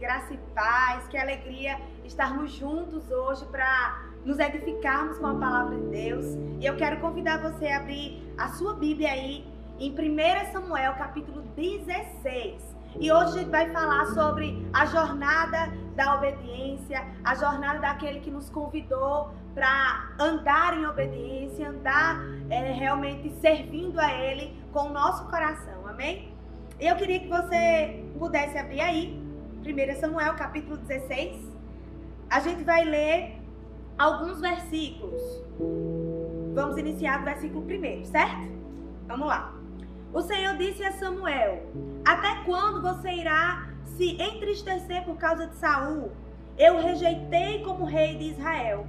graça e paz, que alegria estarmos juntos hoje para nos edificarmos com a palavra de Deus. E eu quero convidar você a abrir a sua Bíblia aí em 1 Samuel, capítulo 16. E hoje a gente vai falar sobre a jornada da obediência, a jornada daquele que nos convidou para andar em obediência, andar é, realmente servindo a Ele com o nosso coração, amém? Eu queria que você pudesse abrir aí, 1 Samuel capítulo 16. A gente vai ler alguns versículos. Vamos iniciar do versículo 1, certo? Vamos lá. O Senhor disse a Samuel: Até quando você irá se entristecer por causa de Saul? Eu rejeitei como rei de Israel.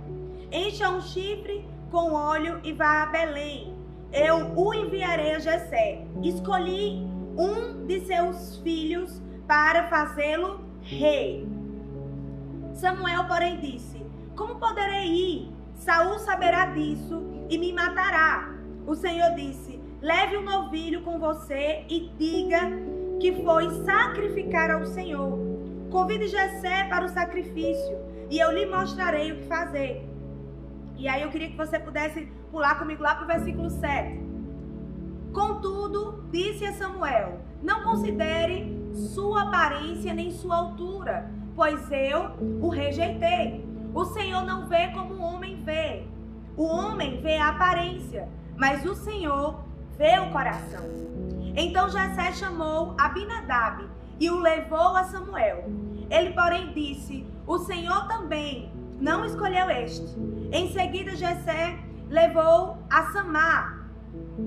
Encha um chifre com óleo e vá a Belém. Eu o enviarei a Jessé. Escolhi um de seus filhos para fazê-lo rei. Samuel, porém, disse: Como poderei ir? Saul saberá disso e me matará. O Senhor disse: Leve um novilho com você e diga que foi sacrificar ao Senhor. Convide Jessé para o sacrifício e eu lhe mostrarei o que fazer. E aí eu queria que você pudesse pular comigo lá para o versículo 7. Contudo, disse a Samuel: Não considere sua aparência nem sua altura, pois eu o rejeitei. O Senhor não vê como o homem vê. O homem vê a aparência, mas o Senhor vê o coração. Então Jessé chamou Abinadab e o levou a Samuel. Ele, porém, disse: O Senhor também não escolheu este. Em seguida, Jessé levou a Samar,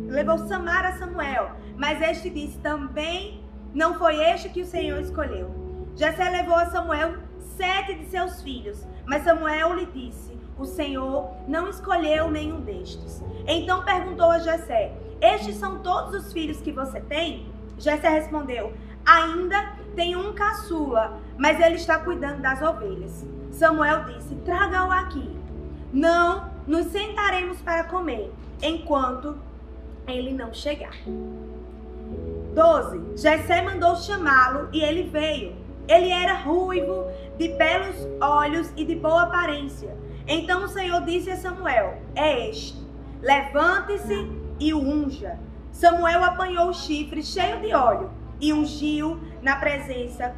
levou Samar a Samuel, mas este disse: também não foi este que o Senhor escolheu. Jessé levou a Samuel sete de seus filhos, mas Samuel lhe disse: o Senhor não escolheu nenhum destes. Então perguntou a Jessé: Estes são todos os filhos que você tem? Jessé respondeu: Ainda tenho um caçula, mas ele está cuidando das ovelhas. Samuel disse: Traga-o aqui. Não nos sentaremos para comer, enquanto ele não chegar. 12. Jessé mandou chamá-lo e ele veio. Ele era ruivo, de belos olhos e de boa aparência. Então o Senhor disse a Samuel: É este. Levante-se e o unja. Samuel apanhou o chifre cheio de óleo e ungiu na presença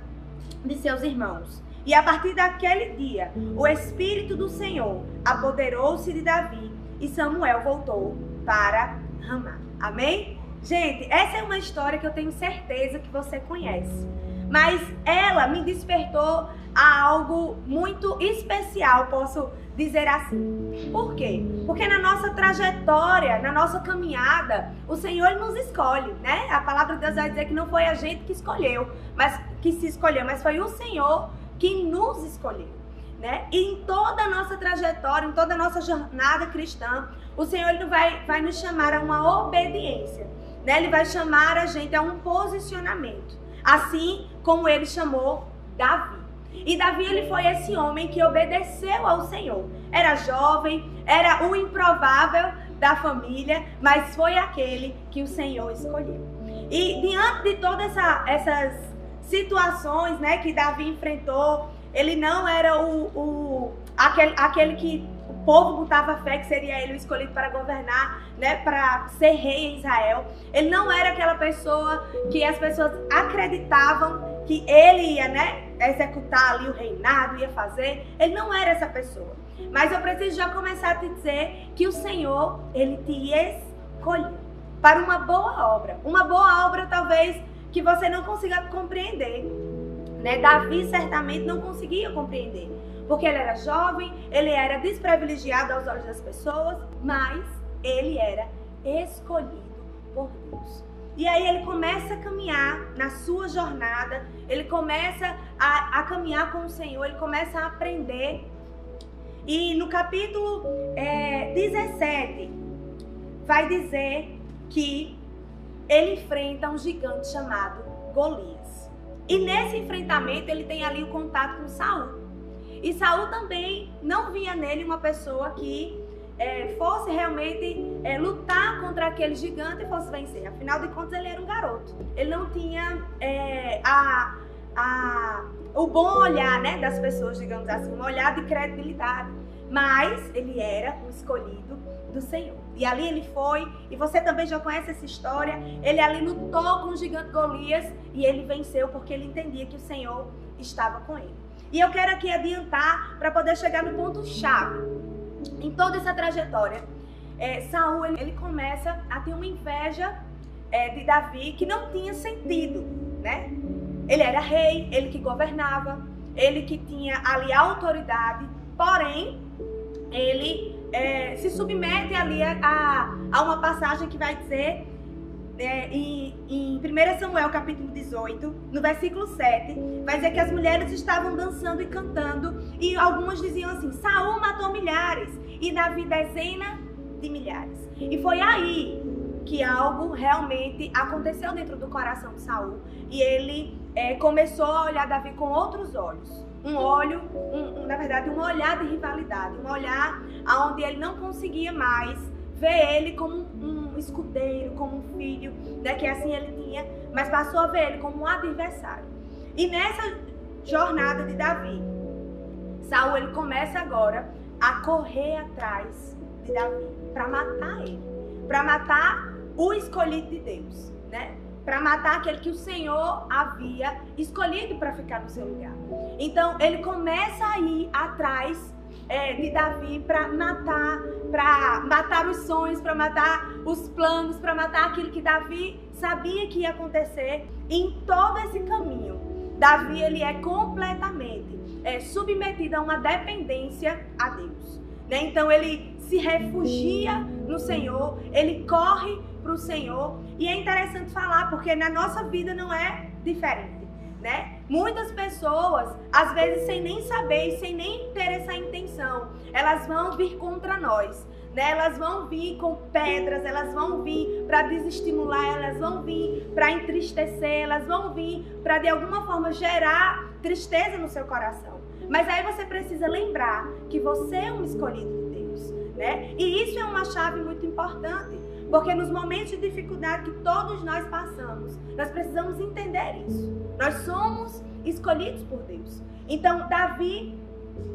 de seus irmãos. E a partir daquele dia, o Espírito do Senhor apoderou-se de Davi e Samuel voltou para Ramá. Amém? Gente, essa é uma história que eu tenho certeza que você conhece. Mas ela me despertou a algo muito especial, posso dizer assim. Por quê? Porque na nossa trajetória, na nossa caminhada, o Senhor nos escolhe, né? A palavra de Deus vai dizer que não foi a gente que escolheu, mas que se escolheu, mas foi o Senhor que nos escolheu. Né? E em toda a nossa trajetória, em toda a nossa jornada cristã, o Senhor ele vai, vai nos chamar a uma obediência. Né? Ele vai chamar a gente a um posicionamento. Assim como ele chamou Davi. E Davi ele foi esse homem que obedeceu ao Senhor. Era jovem, era o improvável da família, mas foi aquele que o Senhor escolheu. E diante de todas essa, essas situações né, que Davi enfrentou, ele não era o, o aquele, aquele que povo botava fé que seria ele o escolhido para governar, né, para ser rei em Israel. Ele não era aquela pessoa que as pessoas acreditavam que ele ia, né, executar ali o reinado, ia fazer. Ele não era essa pessoa. Mas eu preciso já começar a te dizer que o Senhor, ele te escolheu para uma boa obra. Uma boa obra talvez que você não consiga compreender. Né? Davi certamente não conseguia compreender porque ele era jovem, ele era desprivilegiado aos olhos das pessoas, mas ele era escolhido por Deus. E aí ele começa a caminhar na sua jornada, ele começa a, a caminhar com o Senhor, ele começa a aprender. E no capítulo é, 17, vai dizer que ele enfrenta um gigante chamado Golias. E nesse enfrentamento ele tem ali o contato com Saul. E Saul também não via nele uma pessoa que é, fosse realmente é, lutar contra aquele gigante e fosse vencer. Afinal de contas, ele era um garoto. Ele não tinha é, a, a o bom olhar, né, das pessoas, digamos assim, um olhar de credibilidade. Mas ele era um escolhido do Senhor. E ali ele foi, e você também já conhece essa história. Ele ali lutou com o gigante Golias e ele venceu porque ele entendia que o Senhor estava com ele. E eu quero aqui adiantar para poder chegar no ponto chave em toda essa trajetória. É, Saul ele, ele, começa a ter uma inveja é, de Davi que não tinha sentido, né? Ele era rei, ele que governava, ele que tinha ali autoridade, porém ele é, se submete ali a, a, a, uma passagem que vai dizer é, em, em 1 Samuel capítulo 18, no versículo 7, vai dizer que as mulheres estavam dançando e cantando, e algumas diziam assim: Saul matou milhares e Davi dezena de milhares. E foi aí que algo realmente aconteceu dentro do coração de Saul e ele é, começou a olhar Davi com outros olhos um olho, um, um, na verdade, um olhar de rivalidade, um olhar aonde ele não conseguia mais ver ele como um, escudeiro, como um filho, né, que assim ele tinha, mas passou a ver ele como um adversário. E nessa jornada de Davi, Saul ele começa agora a correr atrás de Davi para matar ele, para matar o escolhido de Deus, né? Para matar aquele que o Senhor havia escolhido para ficar no seu lugar. Então ele começa a ir atrás é, de Davi para matar, para matar os sonhos, para matar os planos, para matar aquilo que Davi sabia que ia acontecer em todo esse caminho. Davi ele é completamente é, submetido a uma dependência a Deus. Né? Então ele se refugia no Senhor, ele corre para o Senhor. E é interessante falar, porque na nossa vida não é diferente. Né? Muitas pessoas, às vezes sem nem saber e sem nem ter essa intenção, elas vão vir contra nós. Né? Elas vão vir com pedras, elas vão vir para desestimular, elas vão vir para entristecer, elas vão vir para de alguma forma gerar tristeza no seu coração. Mas aí você precisa lembrar que você é um escolhido de Deus, né? E isso é uma chave muito importante. Porque nos momentos de dificuldade que todos nós passamos, nós precisamos entender isso. Nós somos escolhidos por Deus. Então, Davi,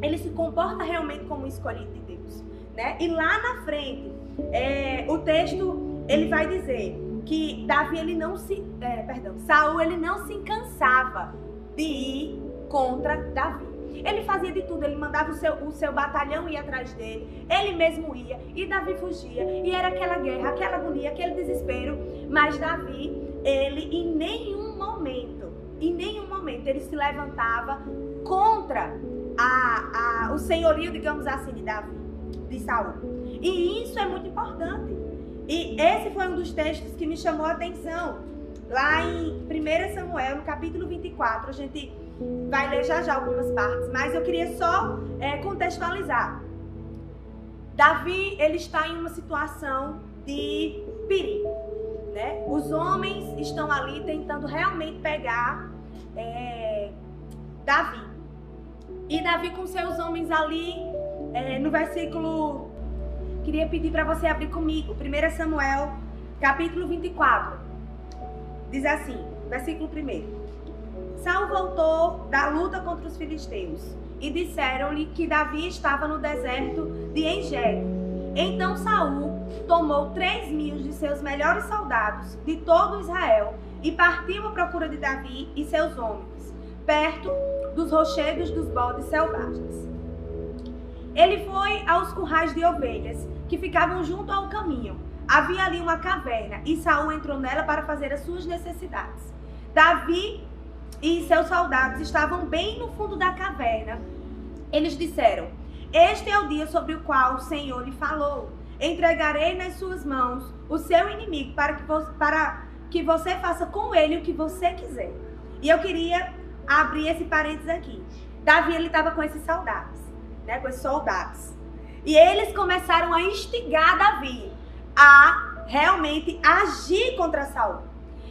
ele se comporta realmente como escolhido de Deus. Né? E lá na frente, é, o texto, ele vai dizer que Davi, ele não se... É, perdão, Saul, ele não se cansava de ir contra Davi. Ele fazia de tudo, ele mandava o seu, o seu batalhão ir atrás dele, ele mesmo ia, e Davi fugia, e era aquela guerra, aquela agonia, aquele desespero. Mas Davi, ele em nenhum momento, em nenhum momento, ele se levantava contra a, a, o senhorio, digamos assim, de Davi, de Saul. E isso é muito importante. E esse foi um dos textos que me chamou a atenção. Lá em 1 Samuel, no capítulo 24, a gente vai ler já já algumas partes, mas eu queria só é, contextualizar. Davi, ele está em uma situação de perigo, né? Os homens estão ali tentando realmente pegar é, Davi. E Davi com seus homens ali, é, no versículo... Queria pedir para você abrir comigo, 1 Samuel, capítulo 24. Diz assim, versículo 1. Saul voltou da luta contra os filisteus e disseram-lhe que Davi estava no deserto de Engedi. Então Saul tomou três mil de seus melhores soldados de todo Israel e partiu à procura de Davi e seus homens, perto dos rochedos dos bodes selvagens. Ele foi aos currais de ovelhas que ficavam junto ao caminho. Havia ali uma caverna e Saul entrou nela para fazer as suas necessidades. Davi e seus soldados estavam bem no fundo da caverna. Eles disseram: Este é o dia sobre o qual o Senhor lhe falou. Entregarei nas suas mãos o seu inimigo para que, você, para que você faça com ele o que você quiser. E eu queria abrir esse parênteses aqui. Davi ele estava com esses soldados, né, com esses soldados. E eles começaram a instigar Davi a realmente agir contra Saul.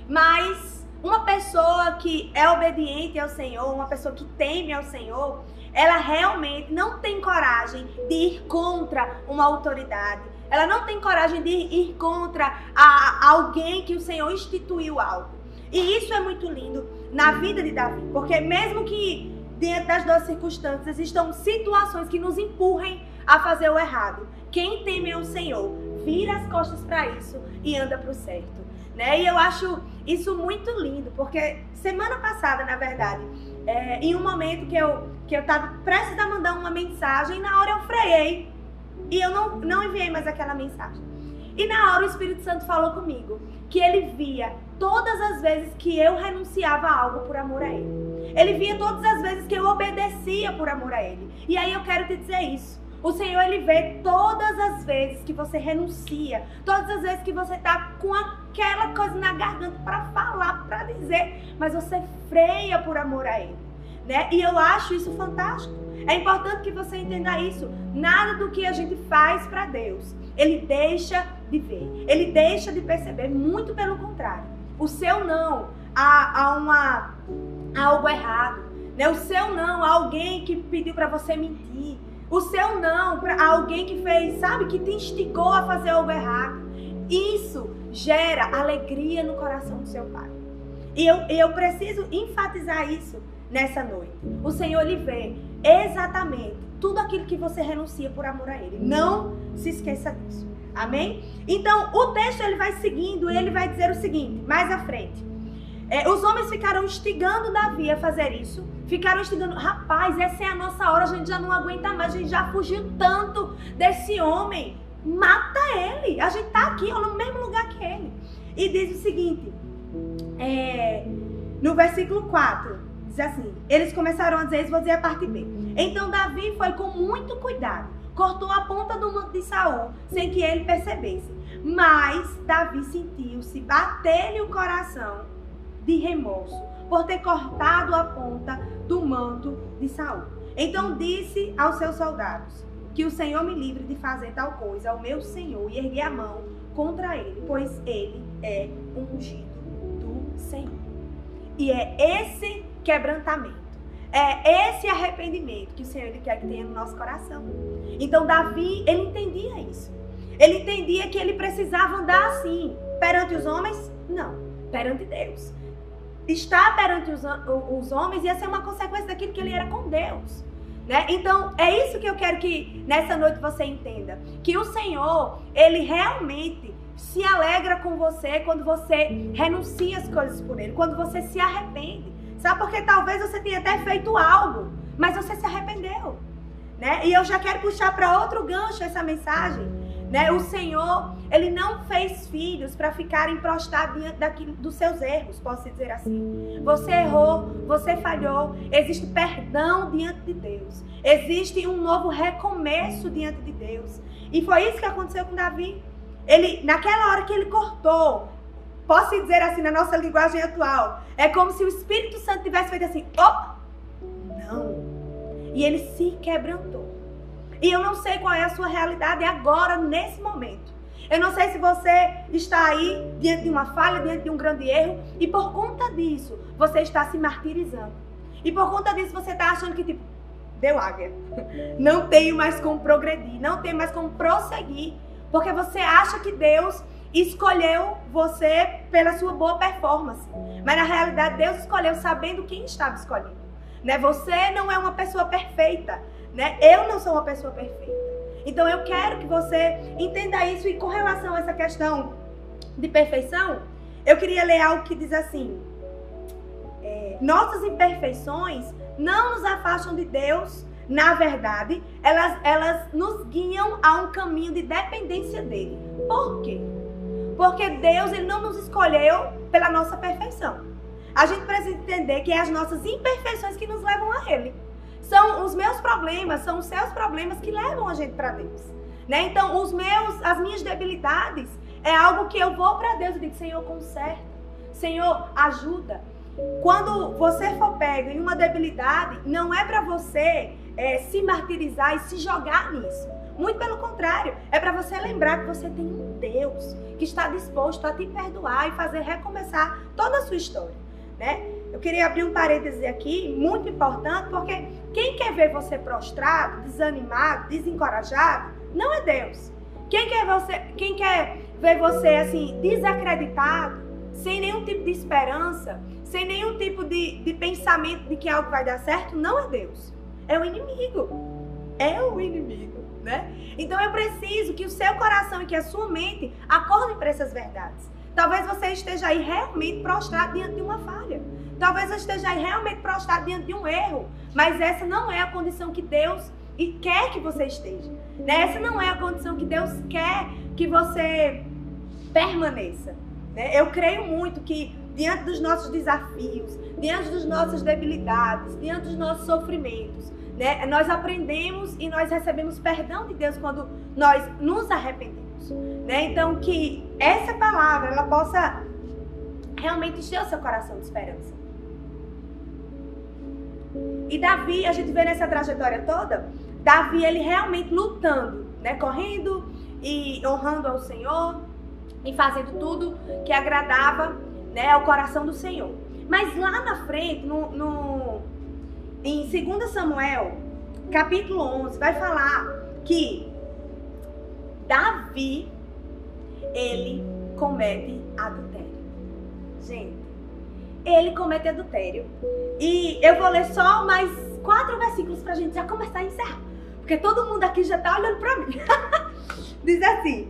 Mas uma pessoa que é obediente ao Senhor, uma pessoa que teme ao Senhor, ela realmente não tem coragem de ir contra uma autoridade. Ela não tem coragem de ir contra a, alguém que o Senhor instituiu algo. E isso é muito lindo na vida de Davi, porque mesmo que diante das duas circunstâncias, existam situações que nos empurrem a fazer o errado. Quem teme ao Senhor, vira as costas para isso e anda para o certo. Né? E eu acho isso muito lindo, porque semana passada, na verdade, é, em um momento que eu que eu estava prestes a mandar uma mensagem, na hora eu freiei e eu não, não enviei mais aquela mensagem. E na hora o Espírito Santo falou comigo que ele via todas as vezes que eu renunciava a algo por amor a ele. Ele via todas as vezes que eu obedecia por amor a ele. E aí eu quero te dizer isso. O Senhor, Ele vê todas as vezes que você renuncia, todas as vezes que você tá com aquela coisa na garganta para falar, para dizer, mas você freia por amor a Ele. Né? E eu acho isso fantástico. É importante que você entenda isso. Nada do que a gente faz para Deus, Ele deixa de ver, Ele deixa de perceber, muito pelo contrário. O seu não a, a uma a algo errado, né? O seu não a alguém que pediu para você mentir o seu não para alguém que fez, sabe, que te instigou a fazer algo errado. Isso gera alegria no coração do seu pai. E eu, eu preciso enfatizar isso nessa noite. O Senhor lhe vê exatamente tudo aquilo que você renuncia por amor a Ele. Não se esqueça disso. Amém? Então, o texto ele vai seguindo, ele vai dizer o seguinte, mais à frente. É, os homens ficaram instigando Davi a fazer isso. Ficaram instigando, rapaz, essa é a nossa hora, a gente já não aguenta mais, a gente já fugiu tanto desse homem. Mata ele. A gente tá aqui, ó, no mesmo lugar que ele. E diz o seguinte, é, no versículo 4, diz assim: Eles começaram a dizer, vou dizer a parte B. Então Davi foi com muito cuidado, cortou a ponta do manto de Saul, sem que ele percebesse. Mas Davi sentiu-se bater-lhe o coração de remorso por ter cortado a ponta do manto de Saul. Então disse aos seus soldados: Que o Senhor me livre de fazer tal coisa ao meu Senhor e erguer a mão contra ele, pois ele é ungido do Senhor. E é esse quebrantamento, é esse arrependimento que o Senhor ele quer que tenha no nosso coração. Então Davi, ele entendia isso. Ele entendia que ele precisava andar assim perante os homens? Não, perante Deus estar perante os, os homens ia ser uma consequência daquilo que ele era com Deus. Né? Então, é isso que eu quero que nessa noite você entenda. Que o Senhor, Ele realmente se alegra com você quando você renuncia as coisas por Ele, quando você se arrepende. Sabe? Porque talvez você tenha até feito algo, mas você se arrependeu. Né? E eu já quero puxar para outro gancho essa mensagem né? O Senhor, ele não fez filhos para ficarem prostrados diante daquilo, dos seus erros, posso dizer assim. Você errou, você falhou, existe perdão diante de Deus. Existe um novo recomeço diante de Deus. E foi isso que aconteceu com Davi. Ele, naquela hora que ele cortou, posso dizer assim na nossa linguagem atual, é como se o Espírito Santo tivesse feito assim, opa, não. E ele se quebrantou. E eu não sei qual é a sua realidade agora, nesse momento. Eu não sei se você está aí diante de uma falha, diante de um grande erro, e por conta disso você está se martirizando. E por conta disso você está achando que, tipo, deu águia. Não tenho mais como progredir, não tenho mais como prosseguir. Porque você acha que Deus escolheu você pela sua boa performance. Mas na realidade Deus escolheu sabendo quem estava escolhendo. Né? Você não é uma pessoa perfeita né? Eu não sou uma pessoa perfeita. Então eu quero que você entenda isso e com relação a essa questão de perfeição, eu queria ler algo que diz assim: é, nossas imperfeições não nos afastam de Deus. Na verdade, elas, elas nos guiam a um caminho de dependência dele. Por quê? Porque Deus ele não nos escolheu pela nossa perfeição. A gente precisa entender que é as nossas imperfeições que nos levam a Ele. São os meus problemas, são os seus problemas que levam a gente para Deus. Né? Então, os meus, as minhas debilidades é algo que eu vou para Deus e digo, Senhor, conserta. Senhor, ajuda. Quando você for pego em uma debilidade, não é para você é, se martirizar e se jogar nisso. Muito pelo contrário, é para você lembrar que você tem um Deus que está disposto a te perdoar e fazer recomeçar toda a sua história, né? Eu queria abrir um parêntese aqui, muito importante, porque quem quer ver você prostrado, desanimado, desencorajado, não é Deus. Quem quer, você, quem quer ver você assim, desacreditado, sem nenhum tipo de esperança, sem nenhum tipo de, de pensamento de que algo vai dar certo, não é Deus. É o inimigo. É o inimigo, né? Então eu preciso que o seu coração e que a sua mente acordem para essas verdades. Talvez você esteja aí realmente prostrado diante de uma falha. Talvez você esteja realmente prostrado diante de um erro. Mas essa não é a condição que Deus quer que você esteja. Né? Essa não é a condição que Deus quer que você permaneça. Né? Eu creio muito que diante dos nossos desafios, diante das nossas debilidades, diante dos nossos sofrimentos, né? nós aprendemos e nós recebemos perdão de Deus quando nós nos arrependemos. Né? Então, que essa palavra ela possa realmente encher o seu coração de esperança. E Davi, a gente vê nessa trajetória toda, Davi ele realmente lutando, né? correndo e honrando ao Senhor e fazendo tudo que agradava né, ao coração do Senhor. Mas lá na frente, no, no, em 2 Samuel, capítulo 11, vai falar que Davi, ele comete adultério. Gente, ele comete adultério. E eu vou ler só mais quatro versículos pra gente já começar a encerrar. Porque todo mundo aqui já tá olhando pra mim. Diz assim: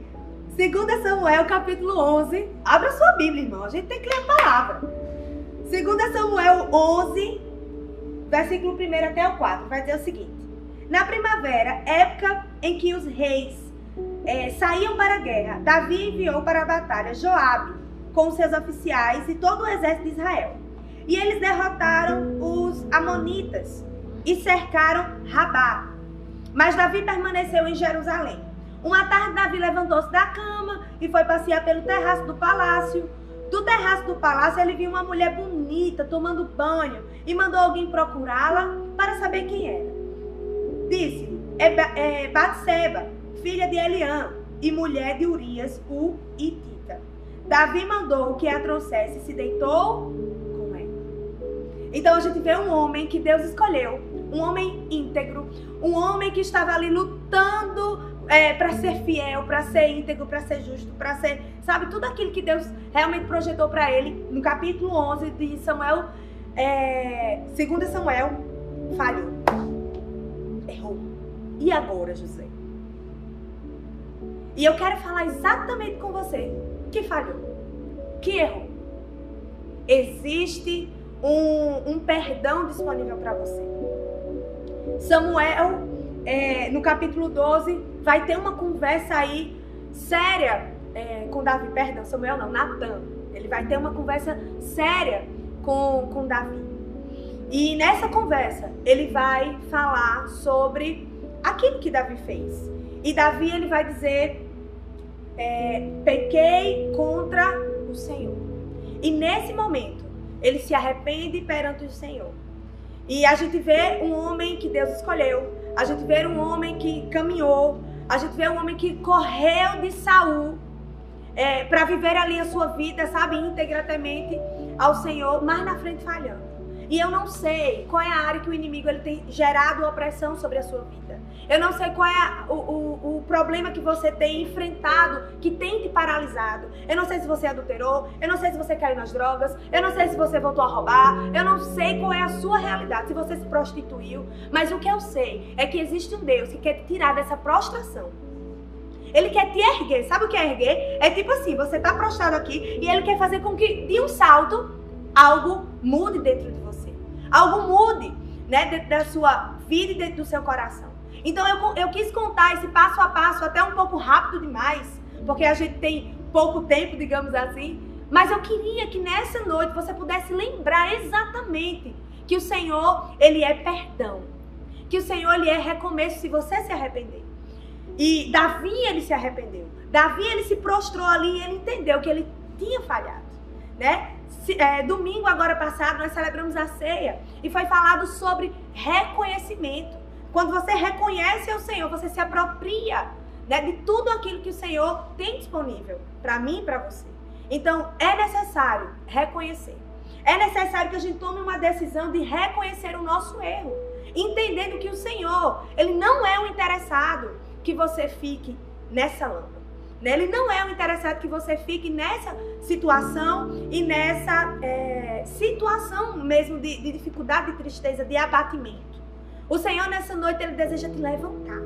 2 Samuel, capítulo 11. Abra sua Bíblia, irmão. A gente tem que ler a palavra. 2 Samuel 11, versículo 1 até o 4. Vai dizer o seguinte: Na primavera, época em que os reis é, saíam para a guerra, Davi enviou para a batalha Joabe com seus oficiais e todo o exército de Israel. E eles derrotaram os amonitas e cercaram Rabá. Mas Davi permaneceu em Jerusalém. Uma tarde, Davi levantou-se da cama e foi passear pelo terraço do palácio. Do terraço do palácio, ele viu uma mulher bonita tomando banho e mandou alguém procurá-la para saber quem era. Disse: É, é Batseba, filha de Eliã e mulher de Urias, o Itita. Davi mandou que a trouxesse e se deitou com ela. Então a gente vê um homem que Deus escolheu, um homem íntegro, um homem que estava ali lutando é, para ser fiel, para ser íntegro, para ser justo, para ser, sabe, tudo aquilo que Deus realmente projetou para ele. No capítulo 11 de Samuel, é, 2 Samuel, falhou. Errou. E agora, José? E eu quero falar exatamente com você que falhou, que errou. Existe um, um perdão disponível para você. Samuel, é, no capítulo 12, vai ter uma conversa aí séria é, com Davi, perdão, Samuel não, Natan. Ele vai ter uma conversa séria com, com Davi. E nessa conversa, ele vai falar sobre aquilo que Davi fez. E Davi, ele vai dizer, é, pequei contra o Senhor. E nesse momento, ele se arrepende perante o Senhor. E a gente vê um homem que Deus escolheu, a gente vê um homem que caminhou, a gente vê um homem que correu de Saul é, para viver ali a sua vida, sabe, integramente ao Senhor, mas na frente falhando. E eu não sei qual é a área que o inimigo ele tem gerado opressão sobre a sua vida. Eu não sei qual é a, o, o, o, problema que você tem enfrentado que tem te paralisado. Eu não sei se você adulterou, eu não sei se você caiu nas drogas, eu não sei se você voltou a roubar, eu não sei qual é a sua realidade, se você se prostituiu. Mas o que eu sei é que existe um Deus que quer te tirar dessa prostração. Ele quer te erguer. Sabe o que é erguer? É tipo assim, você tá prostrado aqui e ele quer fazer com que de um salto algo mude dentro de você. Algo mude, né, dentro da sua vida e dentro do seu coração. Então eu, eu quis contar esse passo a passo até um pouco rápido demais, porque a gente tem pouco tempo, digamos assim. Mas eu queria que nessa noite você pudesse lembrar exatamente que o Senhor, ele é perdão. Que o Senhor, ele é recomeço se você se arrepender. E Davi, ele se arrependeu. Davi, ele se prostrou ali e ele entendeu que ele tinha falhado, né? É, domingo agora passado nós celebramos a ceia e foi falado sobre reconhecimento. Quando você reconhece o Senhor, você se apropria né, de tudo aquilo que o Senhor tem disponível para mim e para você. Então é necessário reconhecer. É necessário que a gente tome uma decisão de reconhecer o nosso erro, entendendo que o Senhor, ele não é o interessado que você fique nessa lama. Né? Ele não é o interessado que você fique nessa situação e nessa é, situação mesmo de, de dificuldade, de tristeza, de abatimento. O Senhor nessa noite ele deseja te levantar.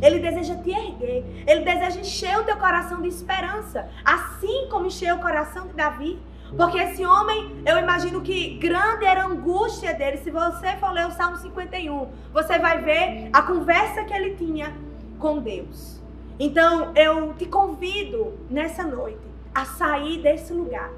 Ele deseja te erguer. Ele deseja encher o teu coração de esperança, assim como encheu o coração de Davi. Porque esse homem, eu imagino que grande era a angústia dele. Se você for ler o Salmo 51, você vai ver a conversa que ele tinha com Deus. Então, eu te convido nessa noite a sair desse lugar.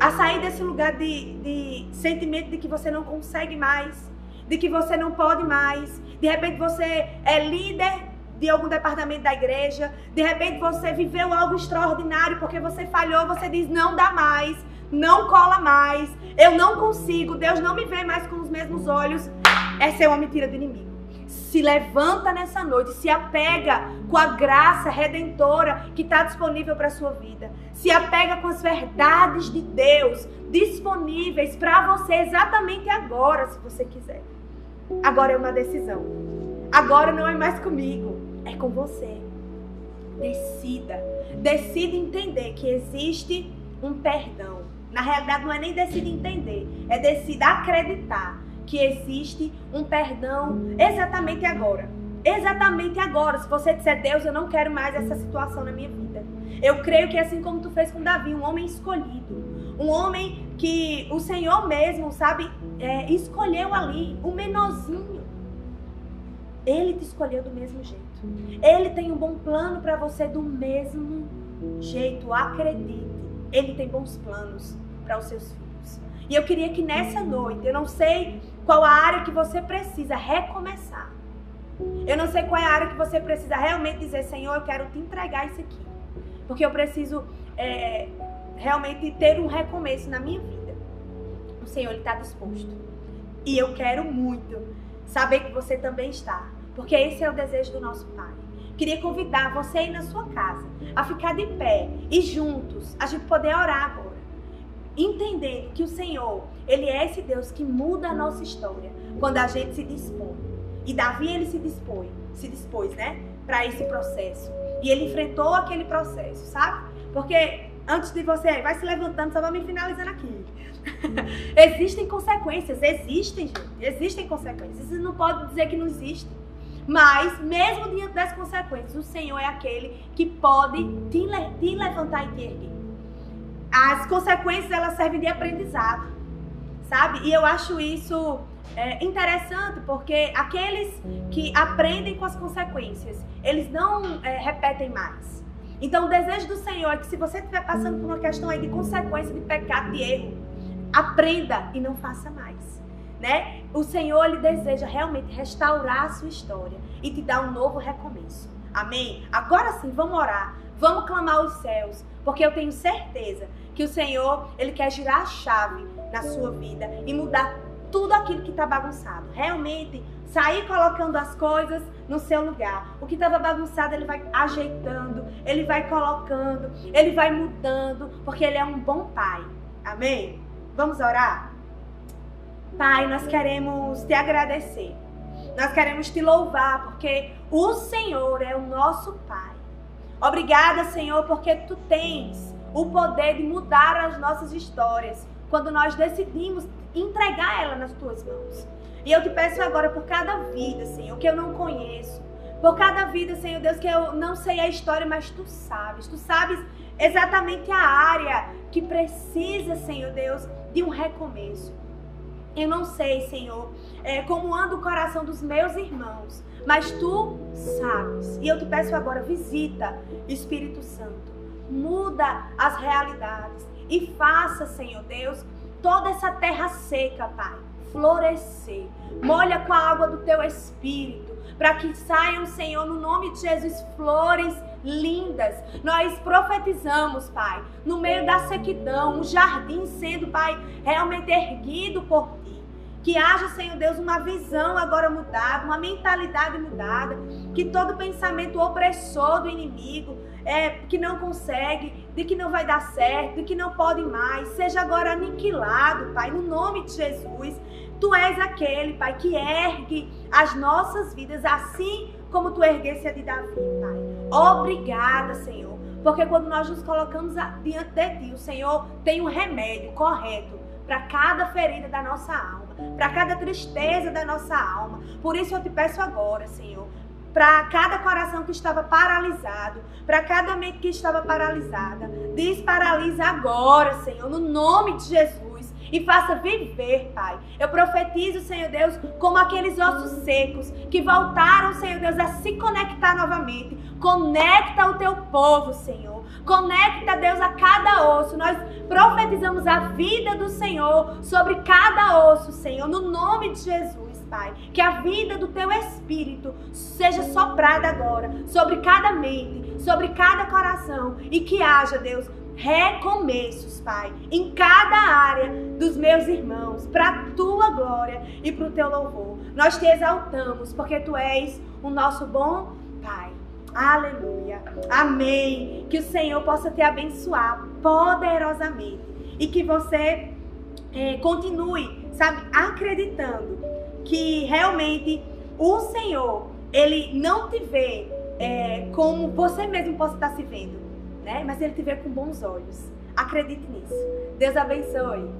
A sair desse lugar de, de sentimento de que você não consegue mais, de que você não pode mais. De repente você é líder de algum departamento da igreja, de repente você viveu algo extraordinário porque você falhou, você diz não dá mais, não cola mais, eu não consigo, Deus não me vê mais com os mesmos olhos. Essa é uma mentira do inimigo se levanta nessa noite, se apega com a graça redentora que está disponível para a sua vida. Se apega com as verdades de Deus disponíveis para você exatamente agora, se você quiser. Agora é uma decisão. Agora não é mais comigo, é com você. Decida. Decida entender que existe um perdão. Na realidade, não é nem decida entender, é decida acreditar que existe um perdão exatamente agora. Exatamente agora. Se você disser, Deus, eu não quero mais essa situação na minha vida. Eu creio que assim como tu fez com Davi, um homem escolhido. Um homem que o Senhor mesmo, sabe, é, escolheu ali, o menorzinho. Ele te escolheu do mesmo jeito. Ele tem um bom plano para você do mesmo jeito. Acredite. Ele tem bons planos para os seus filhos. E eu queria que nessa noite, eu não sei qual a área que você precisa recomeçar. Eu não sei qual é a área que você precisa realmente dizer, Senhor, eu quero te entregar isso aqui. Porque eu preciso é, realmente ter um recomeço na minha vida. O Senhor está disposto. E eu quero muito saber que você também está. Porque esse é o desejo do nosso Pai. Queria convidar você aí na sua casa a ficar de pé e juntos a gente poder orar agora entendendo que o Senhor, ele é esse Deus que muda a nossa história quando a gente se dispõe. E Davi ele se dispõe, se dispôs, né, para esse processo. E ele enfrentou aquele processo, sabe? Porque antes de você, vai se levantando, só vamos me finalizando aqui. existem consequências, existem, gente, existem consequências. Você não pode dizer que não existe. Mas, mesmo diante das consequências, o Senhor é aquele que pode te, te levantar e te erguer as consequências elas servem de aprendizado, sabe? E eu acho isso é, interessante porque aqueles que aprendem com as consequências, eles não é, repetem mais. Então, o desejo do Senhor é que se você estiver passando por uma questão aí de consequência, de pecado, de erro, aprenda e não faça mais. Né? O Senhor ele deseja realmente restaurar a sua história e te dar um novo recomeço. Amém? Agora sim, vamos orar. Vamos clamar os céus, porque eu tenho certeza que o Senhor, ele quer girar a chave na sua vida e mudar tudo aquilo que está bagunçado. Realmente, sair colocando as coisas no seu lugar. O que estava bagunçado, ele vai ajeitando, ele vai colocando, ele vai mudando, porque ele é um bom pai. Amém? Vamos orar? Pai, nós queremos te agradecer. Nós queremos te louvar, porque o Senhor é o nosso Pai. Obrigada, Senhor, porque tu tens o poder de mudar as nossas histórias quando nós decidimos entregar ela nas tuas mãos. E eu te peço agora por cada vida, Senhor, que eu não conheço. Por cada vida, Senhor Deus, que eu não sei a história, mas tu sabes. Tu sabes exatamente a área que precisa, Senhor Deus, de um recomeço. Eu não sei, Senhor, é, como anda o coração dos meus irmãos, mas tu sabes. E eu te peço agora, visita, Espírito Santo, muda as realidades e faça, Senhor Deus, toda essa terra seca, Pai, florescer. Molha com a água do teu espírito, para que saiam, Senhor, no nome de Jesus, flores lindas. Nós profetizamos, Pai, no meio da sequidão, um jardim sendo, Pai, realmente erguido por que haja, Senhor Deus, uma visão agora mudada, uma mentalidade mudada. Que todo pensamento opressor do inimigo, é, que não consegue, de que não vai dar certo, de que não pode mais, seja agora aniquilado, Pai, no nome de Jesus. Tu és aquele, Pai, que ergue as nossas vidas assim como tu erguesse a de Davi, Pai. Obrigada, Senhor Porque quando nós nos colocamos diante de Ti, o Senhor tem um remédio correto para cada ferida da nossa alma, para cada tristeza da nossa alma. Por isso eu te peço agora, Senhor, para cada coração que estava paralisado, para cada mente que estava paralisada. Desparalisa agora, Senhor, no nome de Jesus. E faça viver, Pai. Eu profetizo, Senhor Deus, como aqueles ossos secos que voltaram, Senhor Deus, a se conectar novamente. Conecta o teu povo, Senhor. Conecta, Deus, a cada osso. Nós profetizamos a vida do Senhor sobre cada osso, Senhor, no nome de Jesus. Pai. Que a vida do teu espírito seja soprada agora sobre cada mente, sobre cada coração e que haja, Deus, recomeços, Pai, em cada área dos meus irmãos, para tua glória e para o teu louvor. Nós te exaltamos porque tu és o nosso bom Pai. Aleluia. Amém. Que o Senhor possa te abençoar poderosamente e que você é, continue, sabe, acreditando que realmente o Senhor, ele não te vê é, como você mesmo possa estar se vendo, né? Mas ele te vê com bons olhos. Acredite nisso. Deus abençoe.